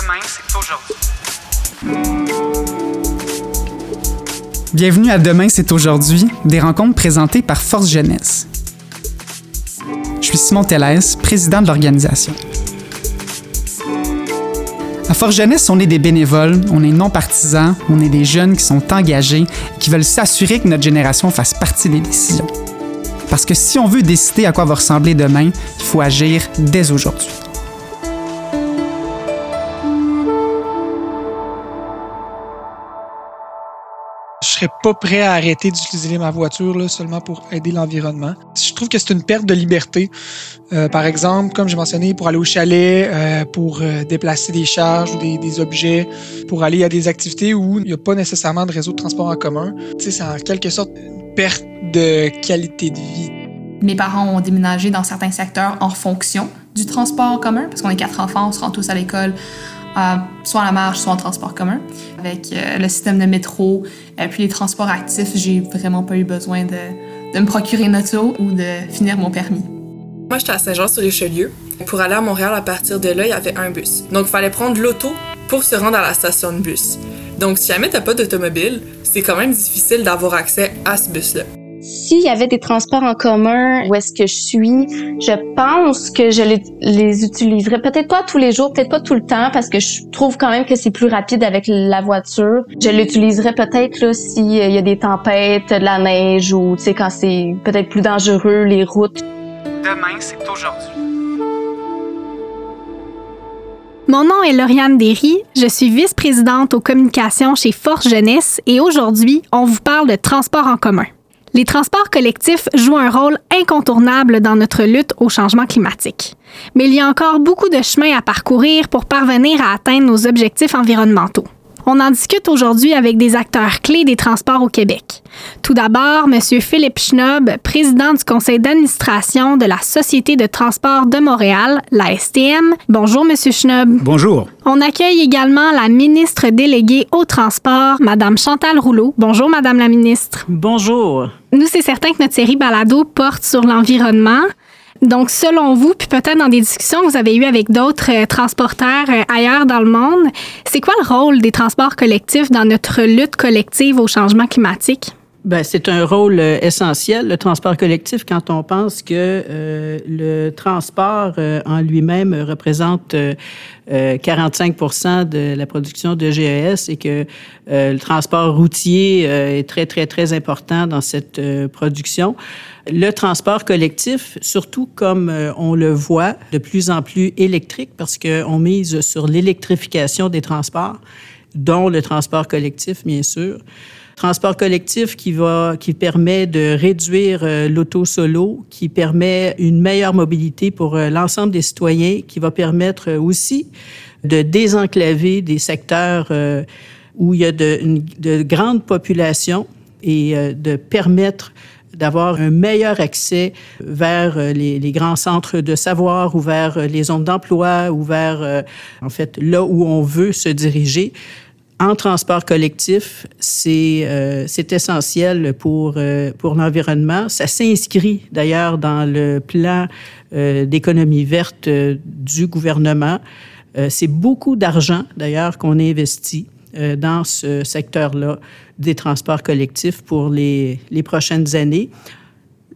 Demain, c'est aujourd'hui. Bienvenue à Demain, c'est aujourd'hui, des rencontres présentées par Force Jeunesse. Je suis Simon Tellès, président de l'organisation. À Force Jeunesse, on est des bénévoles, on est non partisans, on est des jeunes qui sont engagés et qui veulent s'assurer que notre génération fasse partie des décisions. Parce que si on veut décider à quoi va ressembler demain, il faut agir dès aujourd'hui. Serais pas prêt à arrêter d'utiliser ma voiture là, seulement pour aider l'environnement. Je trouve que c'est une perte de liberté. Euh, par exemple, comme j'ai mentionné, pour aller au chalet, euh, pour euh, déplacer des charges ou des, objets, pour aller à des activités où il n'y a pas nécessairement de réseau de transport en commun. C'est en quelque sorte une perte de qualité de vie. Mes parents ont déménagé dans certains secteurs en fonction du transport en commun, parce qu'on est quatre enfants, on se rend tous à l'école, euh, soit à la marche, soit en transport commun. Avec euh, le système de métro, et puis les transports actifs, j'ai vraiment pas eu besoin de, de me procurer une auto ou de finir mon permis. Moi, j'étais à Saint-Jean-sur-Richelieu. Pour aller à Montréal, à partir de là, il y avait un bus. Donc, il fallait prendre l'auto pour se rendre à la station de bus. Donc, si jamais t'as pas d'automobile, c'est quand même difficile d'avoir accès à ce bus-là. S'il y avait des transports en commun où est-ce que je suis, je pense que je les, les utiliserais peut-être pas tous les jours, peut-être pas tout le temps parce que je trouve quand même que c'est plus rapide avec la voiture. Je l'utiliserais peut-être là s'il y a des tempêtes, de la neige ou tu sais quand c'est peut-être plus dangereux les routes. Demain, c'est aujourd'hui. Mon nom est Lauriane Derry, je suis vice-présidente aux communications chez Force Jeunesse et aujourd'hui, on vous parle de transport en commun. Les transports collectifs jouent un rôle incontournable dans notre lutte au changement climatique. Mais il y a encore beaucoup de chemin à parcourir pour parvenir à atteindre nos objectifs environnementaux. On en discute aujourd'hui avec des acteurs clés des transports au Québec. Tout d'abord, M. Philippe Schnob, président du conseil d'administration de la Société de transport de Montréal, la STM. Bonjour, M. Schnob. Bonjour. On accueille également la ministre déléguée au transport, Mme Chantal Rouleau. Bonjour, Madame la ministre. Bonjour. Nous, c'est certain que notre série Balado porte sur l'environnement. Donc, selon vous, puis peut-être dans des discussions que vous avez eues avec d'autres euh, transporteurs euh, ailleurs dans le monde, c'est quoi le rôle des transports collectifs dans notre lutte collective au changement climatique? Ben, c'est un rôle euh, essentiel, le transport collectif, quand on pense que euh, le transport euh, en lui-même représente 45% de la production de GES et que le transport routier est très, très, très important dans cette production. Le transport collectif, surtout comme on le voit de plus en plus électrique, parce qu'on mise sur l'électrification des transports, dont le transport collectif, bien sûr transport collectif qui va qui permet de réduire euh, l'auto solo, qui permet une meilleure mobilité pour euh, l'ensemble des citoyens, qui va permettre euh, aussi de désenclaver des secteurs où il y a de, grandes populations et de permettre d'avoir un meilleur accès vers les, les, grands centres de savoir ou vers les zones d'emploi ou vers, en fait, là où on veut se diriger en transport collectif, c'est euh, essentiel pour, euh, pour l'environnement. Ça s'inscrit d'ailleurs dans le plan euh, d'économie verte du gouvernement. C'est beaucoup d'argent d'ailleurs qu'on investit dans ce secteur-là des transports collectifs pour les, les prochaines années.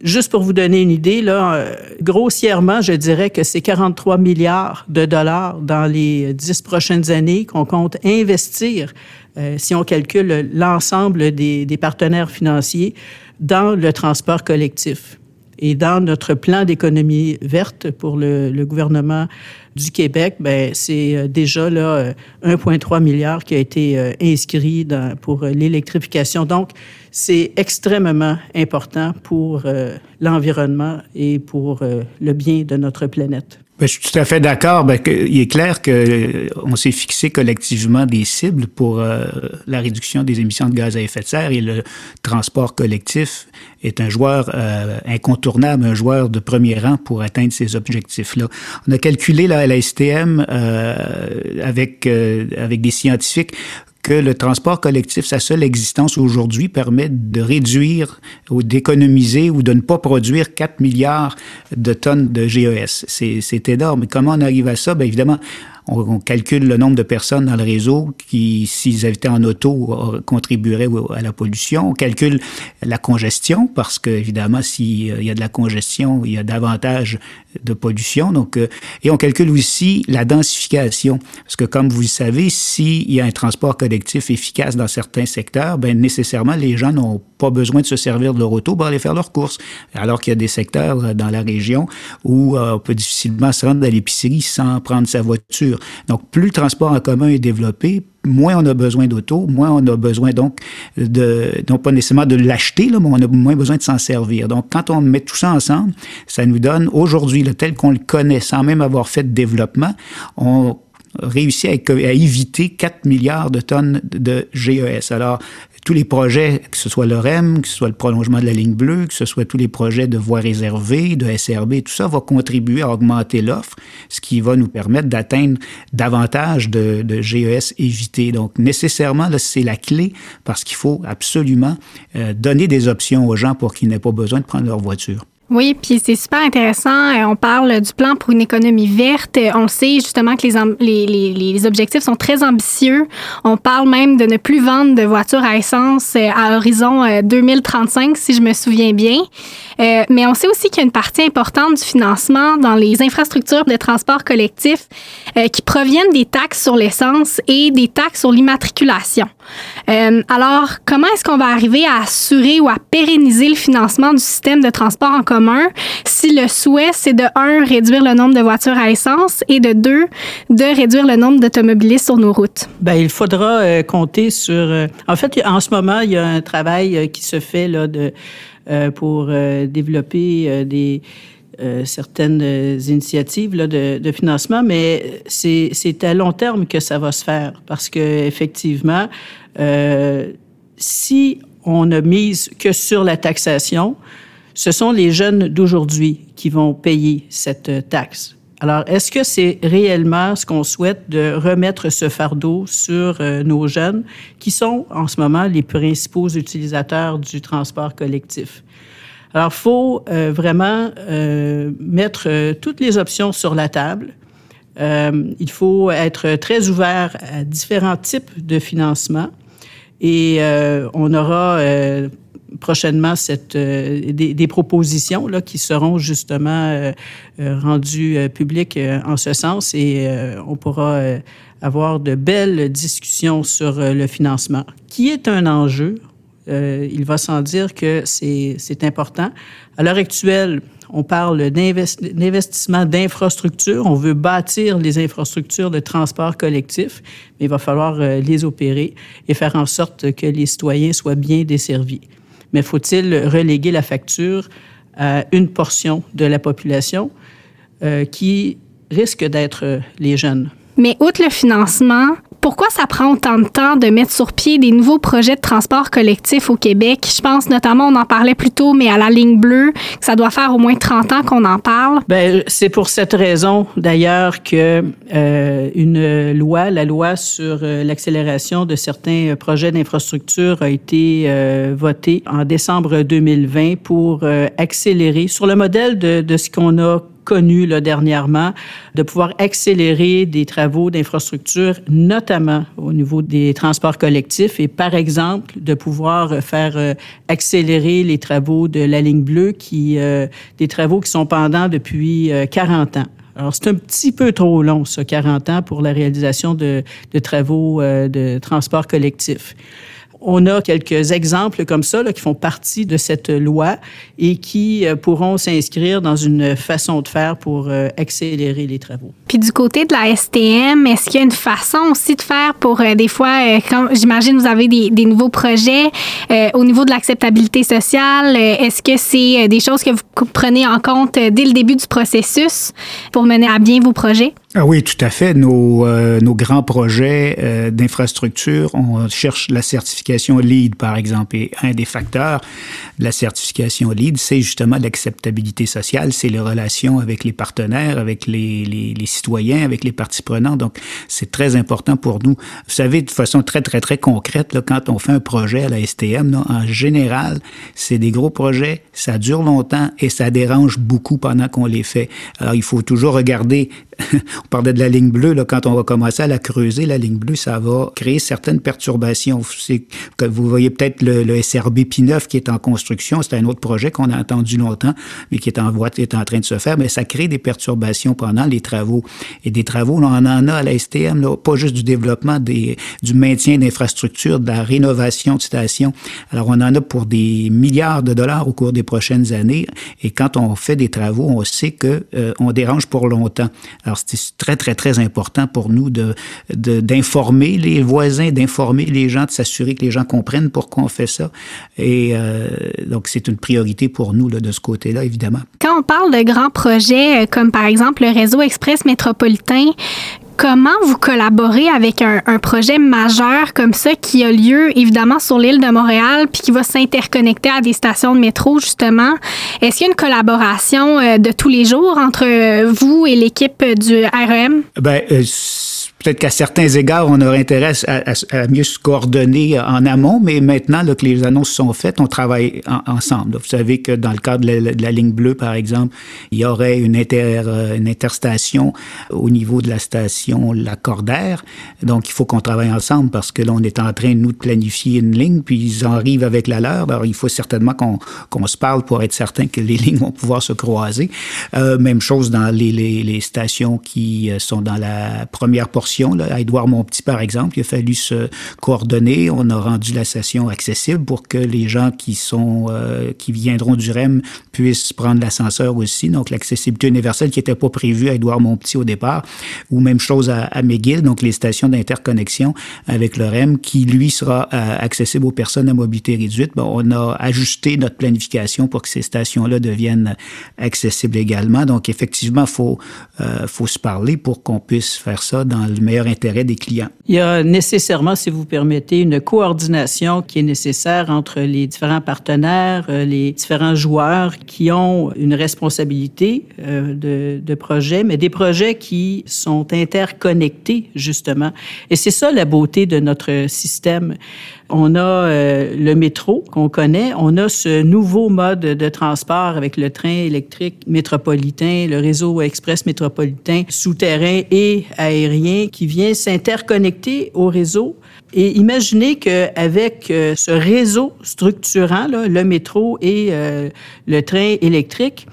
Juste pour vous donner une idée, là, euh, grossièrement, je dirais que c'est 43 milliards de dollars dans les dix prochaines années qu'on compte investir, euh, si on calcule l'ensemble des, partenaires financiers, dans le transport collectif. Et dans notre plan d'économie verte pour le, gouvernement du Québec, ben c'est déjà là 1,3 milliard qui a été euh, inscrit dans, pour l'électrification. Donc, c'est extrêmement important pour euh, l'environnement et pour euh, le bien de notre planète. Ben, je suis tout à fait d'accord. Ben, il est clair qu'on s'est fixé collectivement des cibles pour euh, la réduction des émissions de gaz à effet de serre et le transport collectif est un joueur euh, incontournable, un joueur de premier rang pour atteindre ces objectifs-là. On a calculé là, à la STM euh, avec, euh, avec des scientifiques que le transport collectif, sa seule existence aujourd'hui, permet de réduire ou d'économiser ou de ne pas produire 4 milliards de tonnes de GES. C'est énorme. Comment on arrive à ça? Bien évidemment, on, calcule le nombre de personnes dans le réseau qui, s'ils étaient en auto, contribueraient à la pollution. On calcule la congestion parce que, évidemment, s'il y a de la congestion, il y a davantage de pollution. Donc, euh, et on calcule aussi la densification. Parce que, comme vous le savez, s'il y a un transport collectif efficace dans certains secteurs, ben nécessairement, les gens n'ont pas besoin de se servir de leur auto pour aller faire leurs courses. Alors qu'il y a des secteurs euh, dans la région où euh, on peut difficilement se rendre à l'épicerie sans prendre sa voiture. Donc, plus le transport en commun est développé, moins on a besoin d'auto, moins on a besoin donc de, non pas nécessairement de l'acheter, mais on a moins besoin de s'en servir. Donc, quand on met tout ça ensemble, ça nous donne aujourd'hui, tel qu'on le connaît, sans même avoir fait de développement, réussit à, éviter 4 milliards de tonnes de GES. Alors, tous les projets, que ce soit le REM, que ce soit le prolongement de la ligne bleue, que ce soit tous les projets de voies réservées, de SRB, tout ça va contribuer à augmenter l'offre, ce qui va nous permettre d'atteindre davantage de, GES évités. Donc, nécessairement, c'est la clé parce qu'il faut absolument euh, donner des options aux gens pour qu'ils n'aient pas besoin de prendre leur voiture. Oui, puis c'est super intéressant. Euh, on parle du plan pour une économie verte. On le sait justement que les, les, les, objectifs sont très ambitieux. On parle même de ne plus vendre de voitures à essence euh, à horizon 2035, euh, si je me souviens bien. mais on sait aussi qu'il y a une partie importante du financement dans les infrastructures de transport collectif qui proviennent des taxes sur l'essence et des taxes sur l'immatriculation. Alors, comment est-ce qu'on va arriver à assurer ou à pérenniser le financement du système de transport en commun si le souhait, c'est de, un, réduire le nombre de voitures à essence et de, deux, de réduire le nombre d'automobilistes sur nos routes? Bien, il faudra euh, compter sur... Euh, en fait, en ce moment, il y a un travail euh, qui se fait là, pour développer des... certaines initiatives là, de, financement, mais c'est à long terme que ça va se faire parce que effectivement, si on ne mise que sur la taxation, ce sont les jeunes d'aujourd'hui qui vont payer cette taxe. Alors, est-ce que c'est réellement ce qu'on souhaite de remettre ce fardeau sur euh, nos jeunes qui sont en ce moment les principaux utilisateurs du transport collectif? Alors, il faut euh, vraiment euh, mettre toutes les options sur la table. il faut être très ouvert à différents types de financement et on aura prochainement euh, des, des, propositions là, qui seront justement euh, euh rendues euh, publiques en ce sens et on pourra avoir de belles discussions sur le financement, qui est un enjeu. Il va sans dire que c'est important. À l'heure actuelle, on parle d'investissement d'infrastructures. On veut bâtir les infrastructures de transport collectif, mais il va falloir les opérer et faire en sorte que les citoyens soient bien desservis mais faut-il reléguer la facture à une portion de la population euh, qui risque d'être euh, les jeunes? Mais outre le financement, pourquoi ça prend autant de temps de mettre sur pied des nouveaux projets de transport collectif au Québec? Je pense notamment, on en parlait plus tôt, mais à la ligne bleue, que ça doit faire au moins 30 ans qu'on en parle. Ben, c'est pour cette raison, d'ailleurs, que euh, une loi, la loi sur euh, l'accélération de certains projets d'infrastructure a été euh, votée en décembre 2020 pour euh, accélérer, sur le modèle de, de ce qu'on a connu là, dernièrement, de pouvoir accélérer des travaux d'infrastructure, notamment au niveau des transports collectifs et, par exemple, de pouvoir faire euh, accélérer les travaux de la ligne bleue, qui, euh, des travaux qui sont pendants depuis 40 euh, ans. Alors, c'est un petit peu trop long, ça, 40 ans, pour la réalisation de, de travaux de transport collectif. On a quelques exemples comme ça là, qui font partie de cette loi et qui euh, pourront s'inscrire dans une façon de faire pour euh, accélérer les travaux. Puis du côté de la STM, est-ce qu'il y a une façon aussi de faire pour euh, des fois, quand j'imagine vous avez des, des nouveaux projets au niveau de l'acceptabilité sociale, est-ce que c'est des choses que vous prenez en compte dès le début du processus pour mener à bien vos projets? Ah oui, tout à fait. Nos, euh, nos grands projets euh, d'infrastructure, on cherche la certification LEED, par exemple. Et un des facteurs de la certification LEED, c'est justement l'acceptabilité sociale, c'est les relations avec les partenaires, avec les, les, les citoyens, avec les parties prenantes. Donc, c'est très important pour nous. Vous savez, de façon très, très, très concrète, là, quand on fait un projet à la STM, là, en général, c'est des gros projets, ça dure longtemps et ça dérange beaucoup pendant qu'on les fait. Alors, il faut toujours regarder on parlait de la ligne bleue, là, quand on va commencer à la creuser, la ligne bleue, ça va créer certaines perturbations. Vous voyez peut-être le, SRB P9 qui est en construction, c'est un autre projet qu'on a entendu longtemps, mais qui est en voie, est en train de se faire, mais ça crée des perturbations pendant les travaux. Et des travaux, on en a à la STM, là, pas juste du développement, des, du maintien d'infrastructures, de la rénovation de stations. Alors, on en a pour des milliards de dollars au cours des prochaines années. Et quand on fait des travaux, on sait que euh, on dérange pour longtemps. Alors, c'est très, très, très important pour nous de, d'informer les voisins, d'informer les gens, de s'assurer que les gens comprennent pourquoi on fait ça. Et euh, donc, c'est une priorité pour nous là, de ce côté-là, évidemment. Quand on parle de grands projets, euh, comme par exemple le réseau express métropolitain, Comment vous collaborez avec un, projet majeur comme ça qui a lieu évidemment sur l'île de Montréal puis qui va s'interconnecter à des stations de métro justement? Est-ce qu'il y a une collaboration euh, de tous les jours entre vous et l'équipe du REM? Ben, peut-être qu'à certains égards, on aurait intérêt à, mieux se coordonner en amont, mais maintenant que les annonces sont faites, on travaille ensemble. Vous savez que dans le cadre de la, ligne bleue, par exemple, il y aurait une, euh, interstation au niveau de la station Lacordaire. Donc, il faut qu'on travaille ensemble parce que là, on est en train, nous, de planifier une ligne, puis ils arrivent avec la leur. Alors, il faut certainement qu'on se parle pour être certain que les lignes vont pouvoir se croiser. Euh, même chose dans les, stations qui euh, sont dans la première portion à Édouard Montpetit, par exemple, il a fallu se coordonner. On a rendu la station accessible pour que les gens qui sont euh, qui viendront du REM puissent prendre l'ascenseur aussi. Donc, l'accessibilité universelle qui n'était pas prévue à Édouard Montpetit au départ, ou même chose à, McGill, donc les stations d'interconnexion avec le REM, qui, lui, sera euh, accessible aux personnes à mobilité réduite. Bon, on a ajusté notre planification pour que ces stations-là deviennent accessibles également. Donc, effectivement, il faut, euh, faut se parler pour qu'on puisse faire ça dans Il y a nécessairement, si vous permettez, une coordination qui est nécessaire entre les différents partenaires, euh, les différents joueurs qui ont une responsabilité euh, de projet, mais des projets qui sont interconnectés, justement. Et c'est ça la beauté de notre système. On a euh, le métro qu'on connaît, on a ce nouveau mode de transport avec le train électrique métropolitain, le réseau express métropolitain souterrain et aérien qui vient s'interconnecter au réseau. Et imaginez qu'avec euh, ce réseau structurant, le métro et euh, le train électrique,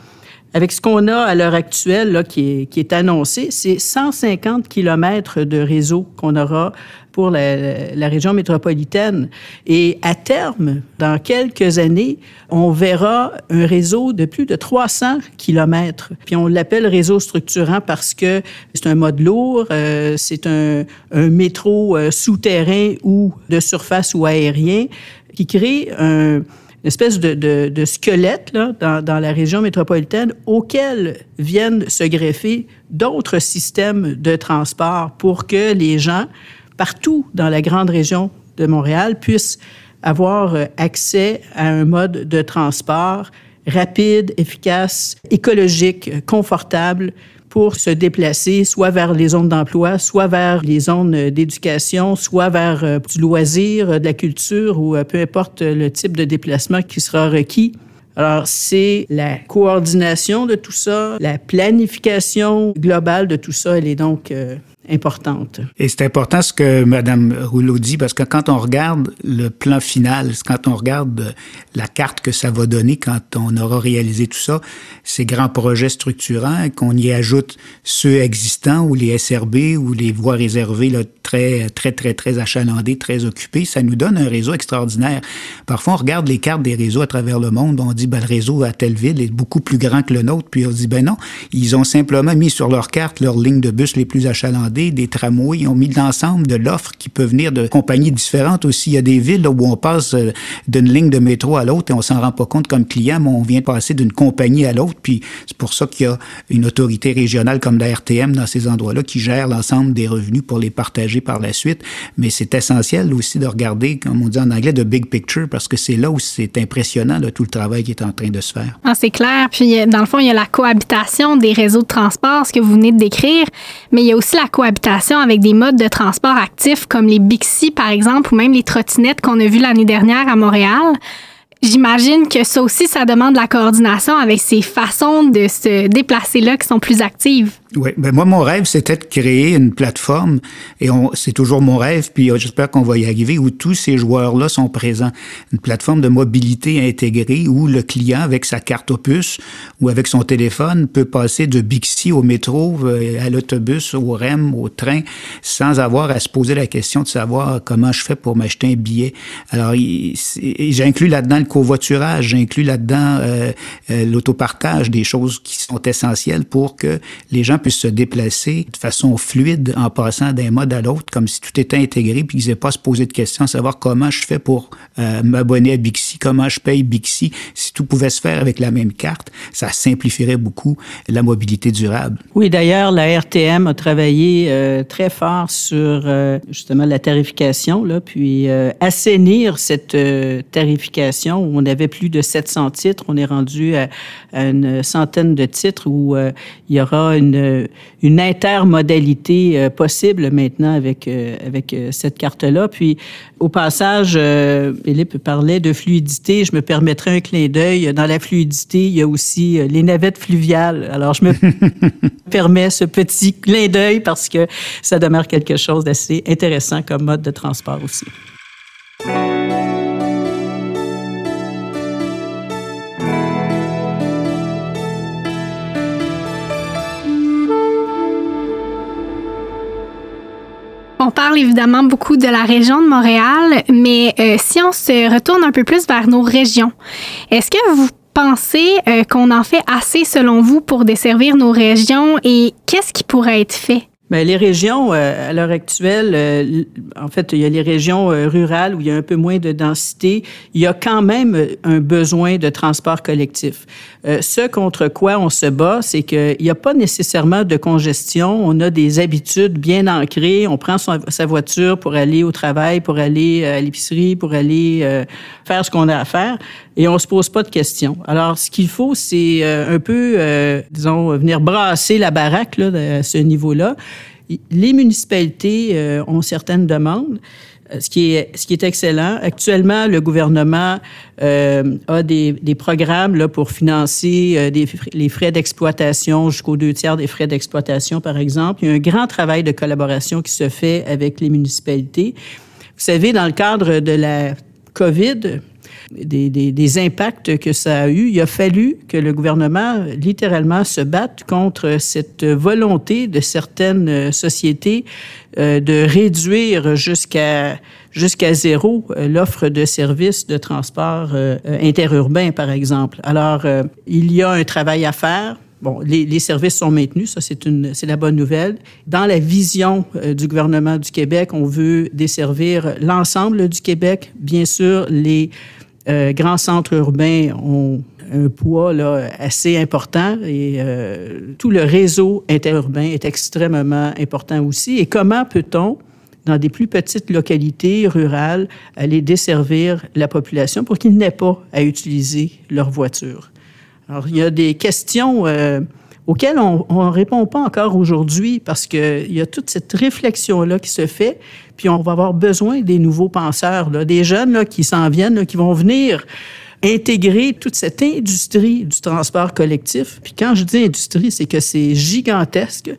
avec ce qu'on a à l'heure actuelle, qui, est, qui est annoncé, c'est 150 kilomètres de réseau qu'on aura pour la, la, région métropolitaine. Et à terme, dans quelques années, on verra un réseau de plus de 300 kilomètres. Puis on l'appelle réseau structurant parce que c'est un mode lourd, euh, c'est un, un, métro euh, souterrain ou de surface ou aérien qui crée un une espèce de, de, de squelette là, dans, dans, la région métropolitaine auquel viennent se greffer d'autres systèmes de transport pour que les gens, partout dans la grande région de Montréal, puissent avoir euh, accès à un mode de transport rapide, efficace, écologique, confortable, pour se déplacer soit vers les zones d'emploi, soit vers les zones d'éducation, soit vers euh, du loisir, euh, de la culture ou euh, peu importe le type de déplacement qui sera requis. Alors, c'est la coordination de tout ça, la planification globale de tout ça, elle est donc Et c'est important ce que Mme Rouleau dit, parce que quand on regarde le plan final, quand on regarde la carte que ça va donner quand on aura réalisé tout ça, ces grands projets structurants, qu'on y ajoute ceux existants ou les SRB ou les voies réservées très, très, très, très achalandées, très occupées, ça nous donne un réseau extraordinaire. Parfois, on regarde les cartes des réseaux à travers le monde, on dit, ben, le réseau à telle ville est beaucoup plus grand que le nôtre, puis on dit, ben non, ils ont simplement mis sur leur carte leurs lignes de bus les plus achalandées des tramways, ils ont mis l'ensemble de l'offre qui peut venir de compagnies différentes aussi. Il y a des villes où on passe euh, d'une ligne de métro à l'autre et on s'en rend pas compte comme client, mais on vient passer d'une compagnie à l'autre. Puis c'est pour ça qu'il y a une autorité régionale comme la RTM dans ces endroits-là qui gère l'ensemble des revenus pour les partager par la suite. Mais c'est essentiel aussi de regarder, comme on dit en anglais, de big picture parce que c'est là où c'est impressionnant tout le travail qui est en train de se faire. Ah, c'est clair. Puis dans le fond, il y a la cohabitation des réseaux de transport, ce que vous venez de décrire, mais il y a aussi la cohabitation avec des modes de transport actifs comme les Bixi, par exemple, ou même les trottinettes qu'on a vues l'année dernière à Montréal. J'imagine que ça aussi, ça demande la coordination avec ces façons de se déplacer là qui sont plus actives. Oui, ben moi, mon rêve, c'était de créer une plateforme, et c'est toujours mon rêve, puis euh, j'espère qu'on va y arriver, où tous ces joueurs-là sont présents. Une plateforme de mobilité intégrée où le client, avec sa carte opus ou avec son téléphone, peut passer de Bixi au métro, euh, à l'autobus, au REM, au train, sans avoir à se poser la question de savoir comment je fais pour m'acheter un billet. Alors, j'inclus là-dedans le covoiturage, j'inclus là-dedans euh, l'autopartage, des choses qui sont essentielles pour que les gens puissent se déplacer de façon fluide en passant d'un mode à l'autre, comme si tout était intégré, puis qu'ils n'aient pas à se poser de questions, savoir comment je fais pour euh, m'abonner à Bixi, comment je paye Bixi. Si tout pouvait se faire avec la même carte, ça simplifierait beaucoup la mobilité durable. Oui, d'ailleurs, la RTM a travaillé euh, très fort sur euh, justement la tarification, là, puis assainir cette tarification où on avait plus de 700 titres. On est rendu à, à une centaine de titres où il y aura une euh, une, intermodalité euh, possible maintenant avec, euh, avec cette carte-là. Puis, au passage, Philippe parlait de fluidité. Je me permettrai un clin d'œil. Dans la fluidité, il y a aussi les navettes fluviales. Alors, je me permets ce petit clin d'œil parce que ça demeure quelque chose d'assez intéressant comme mode de transport aussi. On parle évidemment beaucoup de la région de Montréal, mais euh, si on se retourne un peu plus vers nos régions, est-ce que vous pensez euh, qu'on en fait assez selon vous pour desservir nos régions et qu'est-ce qui pourrait être fait? Bien, les régions, euh, à l'heure actuelle, en fait, il y a les régions rurales où il y a un peu moins de densité. Il y a quand même un besoin de transport collectif. Euh, ce contre quoi on se bat, c'est qu'il n'y a pas nécessairement de congestion. On a des habitudes bien ancrées. On prend sa voiture pour aller au travail, pour aller euh, à l'épicerie, pour aller euh, faire ce qu'on a à faire, et on se pose pas de questions. Alors, ce qu'il faut, c'est un peu, disons, venir brasser la baraque là, à ce niveau-là. Les municipalités ont certaines demandes. Euh, ce qui est, excellent. Actuellement, le gouvernement euh, a des, programmes pour financer euh, les frais d'exploitation jusqu'aux deux tiers des frais d'exploitation, par exemple. Il y a un grand travail de collaboration qui se fait avec les municipalités. Vous savez, dans le cadre de la COVID, des, des, des, impacts que ça a eu, il a fallu que le gouvernement littéralement se batte contre cette volonté de certaines sociétés euh, de réduire jusqu'à jusqu'à zéro euh, l'offre de services de transport euh, interurbain, par exemple. Alors, il y a un travail à faire. Bon, les, les, services sont maintenus, ça c'est une c'est la bonne nouvelle. Dans la vision du gouvernement du Québec, on veut desservir l'ensemble du Québec. Bien sûr, les euh, grands centres urbains ont un poids là, assez important et euh, tout le réseau interurbain est extrêmement important aussi. Et comment peut-on, dans des plus petites localités rurales, aller desservir la population pour qu'ils n'aient pas à utiliser leur voiture? Alors, il y a des questions euh, auxquelles on ne répond pas encore aujourd'hui parce qu'il y a toute cette réflexion-là qui se fait, puis on va avoir besoin des nouveaux penseurs, des jeunes là, qui s'en viennent, qui vont venir intégrer toute cette industrie du transport collectif. Puis quand je dis industrie, c'est que c'est gigantesque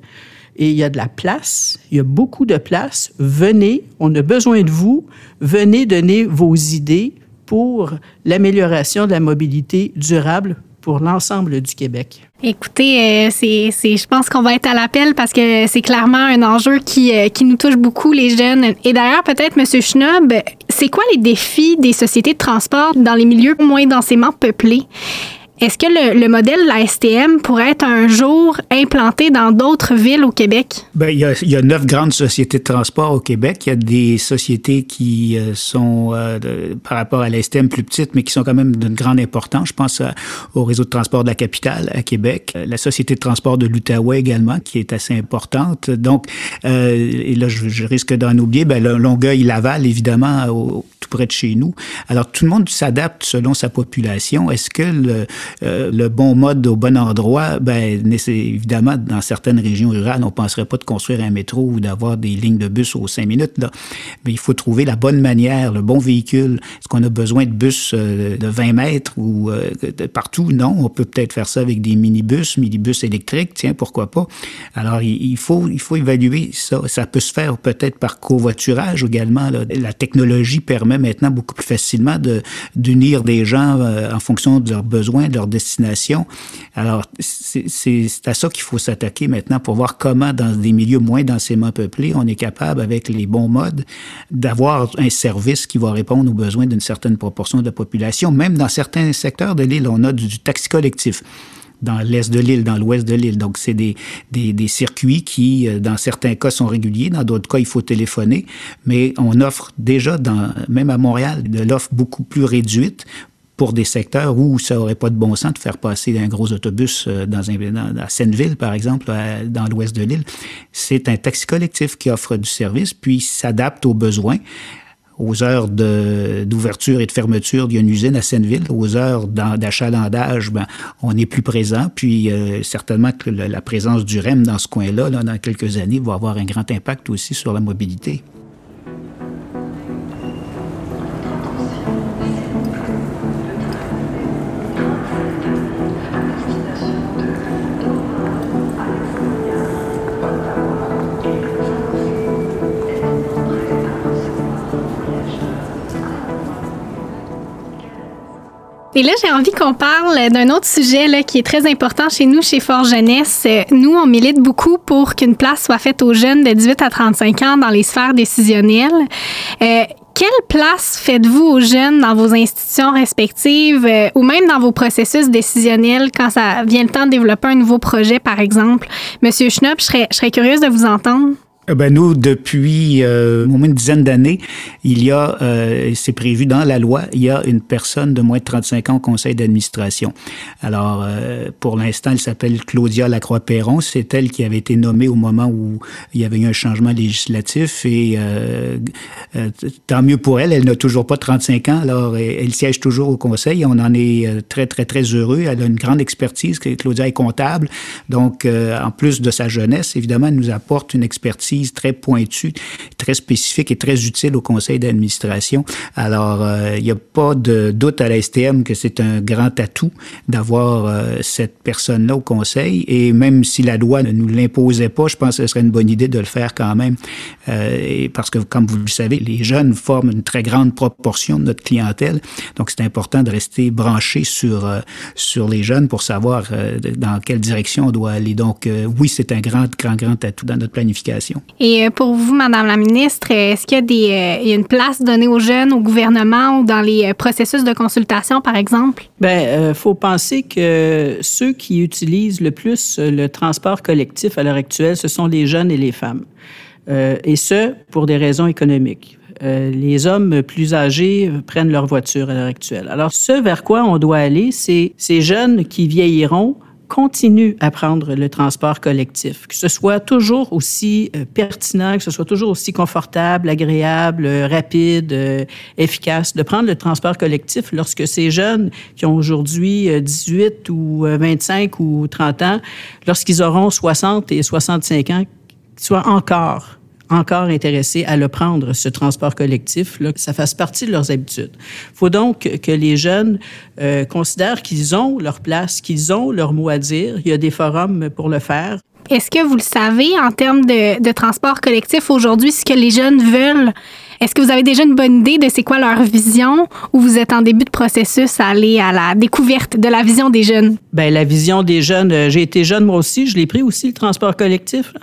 et il y a de la place, il y a beaucoup de place. Venez, on a besoin de vous. Venez donner vos idées pour l'amélioration de la mobilité durable pour l'ensemble du Québec. Écoutez, euh, c'est, je pense qu'on va être à l'appel parce que c'est clairement un enjeu qui, euh, qui nous touche beaucoup, les jeunes. Et d'ailleurs, peut-être, M. Schnob, c'est quoi les défis des sociétés de transport dans les milieux moins densément peuplés? Est-ce que le, modèle de la STM pourrait être un jour implanté dans d'autres villes au Québec? Bien, il, y a, il y a neuf grandes sociétés de transport au Québec. Il y a des sociétés qui euh, sont, euh, par rapport à la STM, plus petites, mais qui sont quand même d'une grande importance. Je pense au réseau de transport de la capitale à Québec, euh, la société de transport de l'Outaouais également, qui est assez importante. Donc, et là, je, risque d'en oublier, bien, Longueuil-Laval, évidemment, au, tout près de chez nous. Alors, tout le monde s'adapte selon sa population. Est-ce que le euh, le bon mode au bon endroit, ben, évidemment, dans certaines régions rurales, on ne penserait pas de construire un métro ou d'avoir des lignes de bus aux cinq minutes. Mais il faut trouver la bonne manière, le bon véhicule. Est-ce qu'on a besoin de bus euh, de 20 mètres ou partout? Non, on peut peut-être faire ça avec des minibus, minibus électriques, tiens, pourquoi pas. Alors, il, faut, il faut évaluer ça. Ça peut se faire peut-être par covoiturage également. La technologie permet maintenant beaucoup plus facilement d'unir des gens euh, en fonction de leurs besoins, leur destination. Alors, c'est à ça qu'il faut s'attaquer maintenant pour voir comment, dans des milieux moins densément peuplés, on est capable, avec les bons modes, d'avoir un service qui va répondre aux besoins d'une certaine proportion de la population. Même dans certains secteurs de l'île, on a du taxi collectif dans l'est de l'île, dans l'ouest de l'île. Donc, c'est des, circuits qui, euh, dans certains cas, sont réguliers, dans d'autres cas, il faut téléphoner, mais on offre déjà, même à Montréal, de l'offre beaucoup plus réduite pour des secteurs où ça n'aurait pas de bon sens de faire passer un gros autobus euh, dans un, à Seineville, par exemple, dans l'ouest de l'île. C'est un taxi collectif qui offre du service, puis s'adapte aux besoins aux heures d'ouverture et de fermeture d'une usine à Seineville, aux heures d'achalandage, ben, on est plus présent. Puis euh, certainement que la présence du REM dans ce coin-là, là, dans quelques années, va avoir un grand impact aussi sur la mobilité. Et là, j'ai envie qu'on parle d'un autre sujet là, qui est très important chez nous, chez Fort Jeunesse. Nous, on milite beaucoup pour qu'une place soit faite aux jeunes de 18 à 35 ans dans les sphères décisionnelles. Euh, quelle place faites-vous aux jeunes dans vos institutions respectives euh, ou même dans vos processus décisionnels quand ça vient le temps de développer un nouveau projet, par exemple? Monsieur Schnupp, je serais, je serais curieuse de vous entendre. Eh ben nous, depuis euh, au moins une dizaine d'années, il y a, euh, c'est prévu dans la loi, il y a une personne de moins de 35 ans au conseil d'administration. Alors, euh, pour l'instant, elle s'appelle Claudia Lacroix-Perron. C'est elle qui avait été nommée au moment où il y avait eu un changement législatif et euh, tant mieux pour elle. Elle n'a toujours pas 35 ans, alors elle siège toujours au conseil. On en est très, très, très heureux. Elle a une grande expertise. Claudia est comptable. Donc, en plus de sa jeunesse, évidemment, elle nous apporte une expertise très pointue, très spécifique et très utile au conseil d'administration. Alors, euh, il n'y a pas de doute à la STM que c'est un grand atout d'avoir euh, cette personne-là au conseil. Et même si la loi ne nous l'imposait pas, je pense que ce serait une bonne idée de le faire quand même. Euh, parce que, comme vous le savez, les jeunes forment une très grande proportion de notre clientèle. Donc, c'est important de rester branché sur, sur les jeunes pour savoir dans quelle direction on doit aller. Donc, oui, c'est un grand, grand, grand atout dans notre planification. Et euh, pour vous, Madame la ministre, est-ce qu'il euh, y a une place donnée aux jeunes, au gouvernement ou dans les euh, processus de consultation, par exemple? Bien, il faut penser que ceux qui utilisent le plus le transport collectif à l'heure actuelle, ce sont les jeunes et les femmes. et ce, pour des raisons économiques. les hommes plus âgés prennent leur voiture à l'heure actuelle. Alors, ce vers quoi on doit aller, c'est ces jeunes qui vieilliront continue à prendre le transport collectif, que ce soit toujours aussi euh, pertinent, que ce soit toujours aussi confortable, agréable, euh, rapide, euh, efficace, de prendre le transport collectif lorsque ces jeunes qui ont aujourd'hui 18 ou 25 ou 30 ans, lorsqu'ils auront 60 et 65 ans, soient encore encore intéressés à le prendre, ce transport collectif, là, que ça fasse partie de leurs habitudes. Il faut donc que les jeunes euh, considèrent qu'ils ont leur place, qu'ils ont leur mot à dire. Il y a des forums pour le faire. Est-ce que vous le savez en termes de, de transport collectif aujourd'hui, ce que les jeunes veulent? Est-ce que vous avez déjà une bonne idée de c'est quoi leur vision ou vous êtes en début de processus à aller à la découverte de la vision des jeunes? Bien, la vision des jeunes, euh, j'ai été jeune moi aussi, je l'ai pris aussi le transport collectif.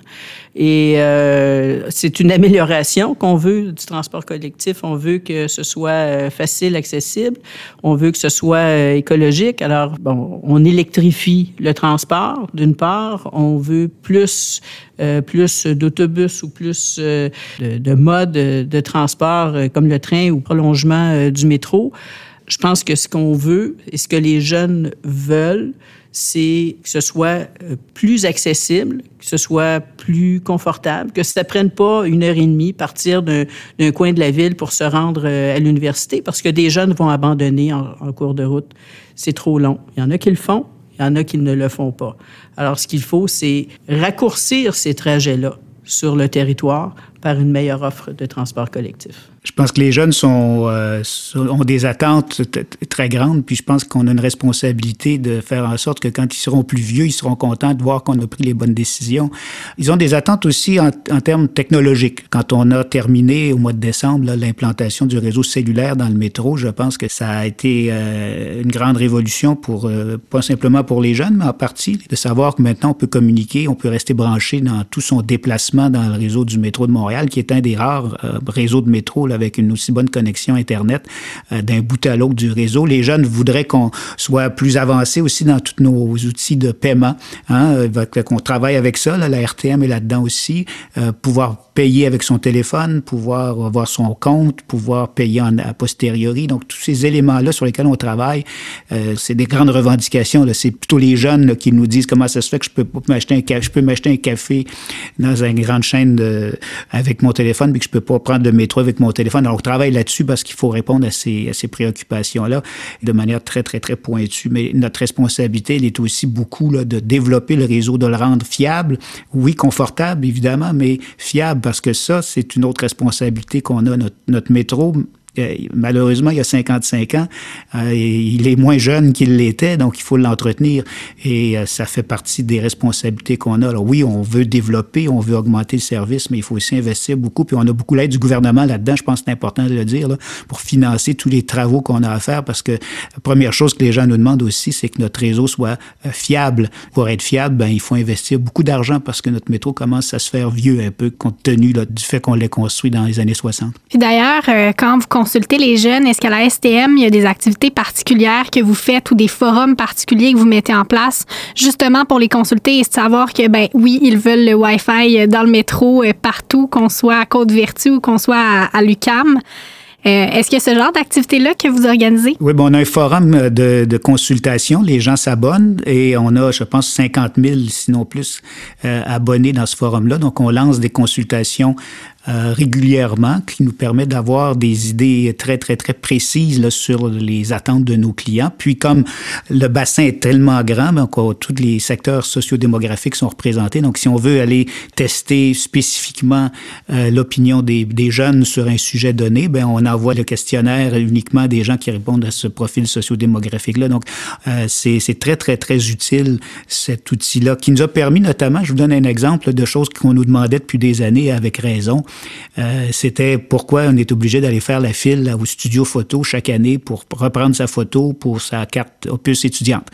Et euh, c'est une amélioration qu'on veut du transport collectif. On veut que ce soit euh, facile, accessible. On veut que ce soit euh, écologique. Alors, bon, on électrifie le transport, d'une part. On veut plus, euh, plus d'autobus ou plus euh, de, de, modes de transport comme le train ou prolongement du métro. Je pense que ce qu'on veut et ce que les jeunes veulent, c'est que ce soit euh, plus accessible, que ce soit plus confortable, que ça prenne pas une heure et demie partir d'un coin de la ville pour se rendre euh, à l'université, parce que des jeunes vont abandonner en, en cours de route. C'est trop long. Il y en a qui le font, il y en a qui ne le font pas. Alors, ce qu'il faut, c'est raccourcir ces trajets-là sur le territoire par une meilleure offre de transport collectif. Je pense que les jeunes euh, ont des attentes très grandes, puis je pense qu'on a une responsabilité de faire en sorte que quand ils seront plus vieux, ils seront contents de voir qu'on a pris les bonnes décisions. Ils ont des attentes aussi en, en termes technologiques. Quand on a terminé au mois de décembre l'implantation du réseau cellulaire dans le métro, je pense que ça a été euh, une grande révolution pour euh, pas simplement pour les jeunes, mais en partie de savoir que maintenant on peut communiquer, on peut rester branché dans tout son déplacement dans le réseau du métro de Montréal, qui est un des rares réseaux de métro avec une aussi bonne connexion Internet euh, d'un bout à l'autre du réseau. Les jeunes voudraient qu'on soit plus avancé aussi dans tous nos outils de paiement, hein, euh, qu'on travaille avec ça. La RTM est là-dedans aussi. Euh, pouvoir payer avec son téléphone, pouvoir avoir son compte, pouvoir payer en, a posteriori. Donc, tous ces éléments-là sur lesquels on travaille, c'est des grandes revendications. C'est plutôt les jeunes qui nous disent comment ça se fait que je peux m'acheter un, m'acheter un café dans une grande chaîne avec mon téléphone, mais que je peux pas prendre le métro avec mon téléphone. Alors, on travaille là-dessus parce qu'il faut répondre à ces, à ces préoccupations-là de manière très, très, très pointue. Mais notre responsabilité, elle est aussi beaucoup de développer le réseau, de le rendre fiable. Oui, confortable, évidemment, mais fiable parce que ça, c'est une autre responsabilité qu'on a. Notre, métro, malheureusement, il y a 55 ans, euh, il est moins jeune qu'il l'était, donc il faut l'entretenir. Et euh, ça fait partie des responsabilités qu'on a. Alors oui, on veut développer, on veut augmenter le service, mais il faut aussi investir beaucoup. Puis on a beaucoup l'aide du gouvernement là-dedans, je pense que c'est important de le dire, pour financer tous les travaux qu'on a à faire, parce que la première chose que les gens nous demandent aussi, c'est que notre réseau soit fiable. Pour être fiable, ben, il faut investir beaucoup d'argent parce que notre métro commence à se faire vieux un peu, compte tenu du fait qu'on l'ait construit dans les années 60. Puis d'ailleurs, quand vous consulter les jeunes? Est-ce qu'à la STM, il y a des activités particulières que vous faites ou des forums particuliers que vous mettez en place justement pour les consulter et savoir que, ben oui, ils veulent le Wi-Fi dans le métro euh, partout, qu'on soit à Côte-Vertu ou qu'on soit à, l'UCAM? Euh, est-ce qu'il y a ce genre d'activité-là que vous organisez? Oui, bon, on a un forum de, consultation. Les gens s'abonnent et on a, je pense, 50 000, sinon plus, euh, abonnés dans ce forum-là. Donc, on lance des consultations euh, régulièrement qui nous permet d'avoir des idées très, très, très précises là, sur les attentes de nos clients. Puis comme le bassin est tellement grand, ben, tous les secteurs sociodémographiques sont représentés. Donc si on veut aller tester spécifiquement euh, l'opinion des, des, jeunes sur un sujet donné, ben, on envoie le questionnaire uniquement des gens qui répondent à ce profil sociodémographique-là. Donc euh, c'est très, très, très utile cet outil-là qui nous a permis notamment, je vous donne un exemple de choses qu'on nous demandait depuis des années avec raison, euh, c'était pourquoi on est obligé d'aller faire la file au studio photo chaque année pour reprendre sa photo pour sa carte opus étudiante.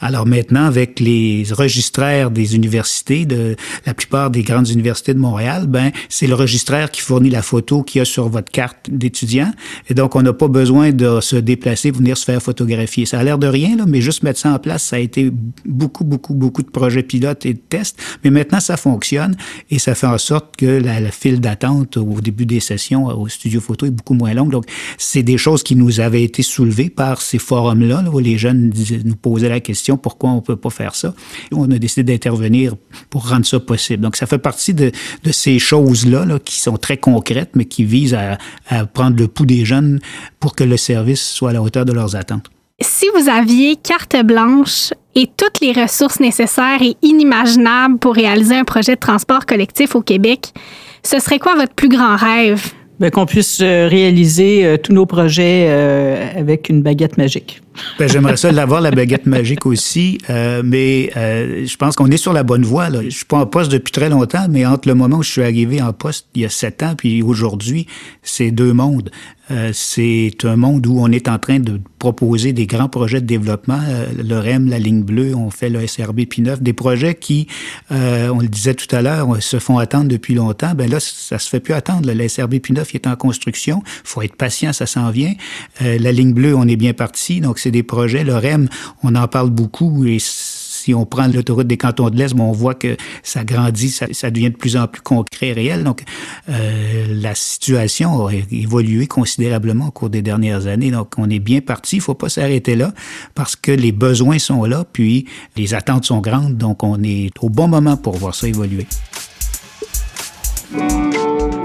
Alors maintenant, avec les registraires des universités, de la plupart des grandes universités de Montréal, ben c'est le registraire qui fournit la photo qu'il y a sur votre carte d'étudiant. Et donc, on n'a pas besoin de se déplacer, venir se faire photographier. Ça a l'air de rien, là, mais juste mettre ça en place, ça a été beaucoup, beaucoup, beaucoup de projets pilotes et de tests. Mais maintenant, ça fonctionne et ça fait en sorte que la, la file d'attente au début des sessions au studio photo est beaucoup moins longue. Donc, c'est des choses qui nous avaient été soulevées par ces forums-là, où les jeunes nous posaient la question pourquoi on ne peut pas faire ça? on a décidé d'intervenir pour rendre ça possible. Donc, ça fait partie de, ces choses-là là, qui sont très concrètes, mais qui visent à prendre le pouls des jeunes pour que le service soit à la hauteur de leurs attentes. Si vous aviez carte blanche et toutes les ressources nécessaires et inimaginables pour réaliser un projet de transport collectif au Québec, ce serait quoi votre plus grand rêve? Ben, qu'on puisse euh, réaliser euh, tous nos projets euh, avec une baguette magique. Ben, J'aimerais ça l'avoir, la baguette magique aussi, mais je pense qu'on est sur la bonne voie. Là. Je suis pas en poste depuis très longtemps, mais entre le moment où je suis arrivé en poste il y a sept ans, puis aujourd'hui, c'est deux mondes. Euh, c'est un monde où on est en train de proposer des grands projets de développement. Euh, le REM, la ligne bleue, on fait le SRB P9, des projets qui, euh, on le disait tout à l'heure, se font attendre depuis longtemps. Ben là, ça se fait plus attendre. Le SRB P9 est en construction. faut être patient, ça s'en vient. la ligne bleue, on est bien parti. Donc, c'est des projets. Le REM, on en parle beaucoup et Si on prend l'autoroute des cantons de l'Est, on voit que ça grandit, ça, devient de plus en plus concret et réel. Donc, euh, la situation a évolué considérablement au cours des dernières années. Donc, on est bien parti. Il faut pas s'arrêter là parce que les besoins sont là, puis les attentes sont grandes. Donc, on est au bon moment pour voir ça évoluer.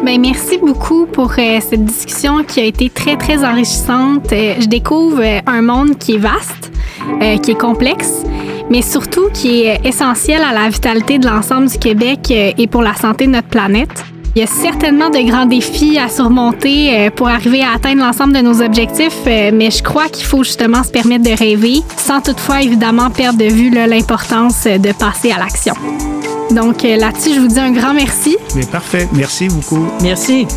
Bien, merci beaucoup pour euh, cette discussion qui a été très, très enrichissante. Euh, je découvre euh, un monde qui est vaste, qui est complexe, mais surtout qui est essentiel à la vitalité de l'ensemble du Québec et pour la santé de notre planète. Il y a certainement de grands défis à surmonter pour arriver à atteindre l'ensemble de nos objectifs, mais je crois qu'il faut justement se permettre de rêver, sans toutefois évidemment perdre de vue l'importance de passer à l'action. Donc euh, là-dessus, je vous dis un grand merci. Mais parfait. Merci beaucoup. Merci.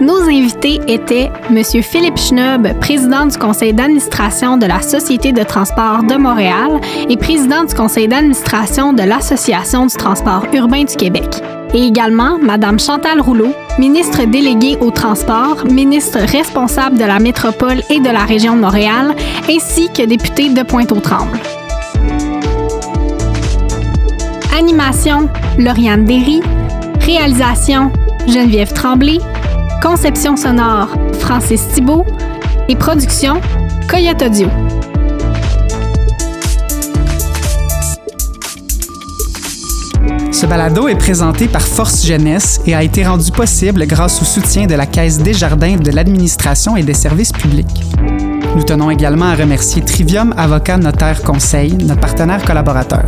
Nos invités étaient M. Philippe Schnob, président du conseil d'administration de la Société de transport de Montréal et président du conseil d'administration de l'Association du transport urbain du Québec. Et également Mme Chantal Rouleau, ministre déléguée au transport, ministre responsable de la métropole et de la région de Montréal, ainsi que député de Pointe-aux-Trembles. Animation, Lauriane Derry. Réalisation, Geneviève Tremblay. Conception sonore, Francis Thibault. Et production, Coyote Audio. Ce balado est présenté par Force Jeunesse et a été rendu possible grâce au soutien de la Caisse Desjardins de l'administration et des services publics. Nous tenons également à remercier Trivium Avocat Notaire Conseil, notre partenaire collaborateur.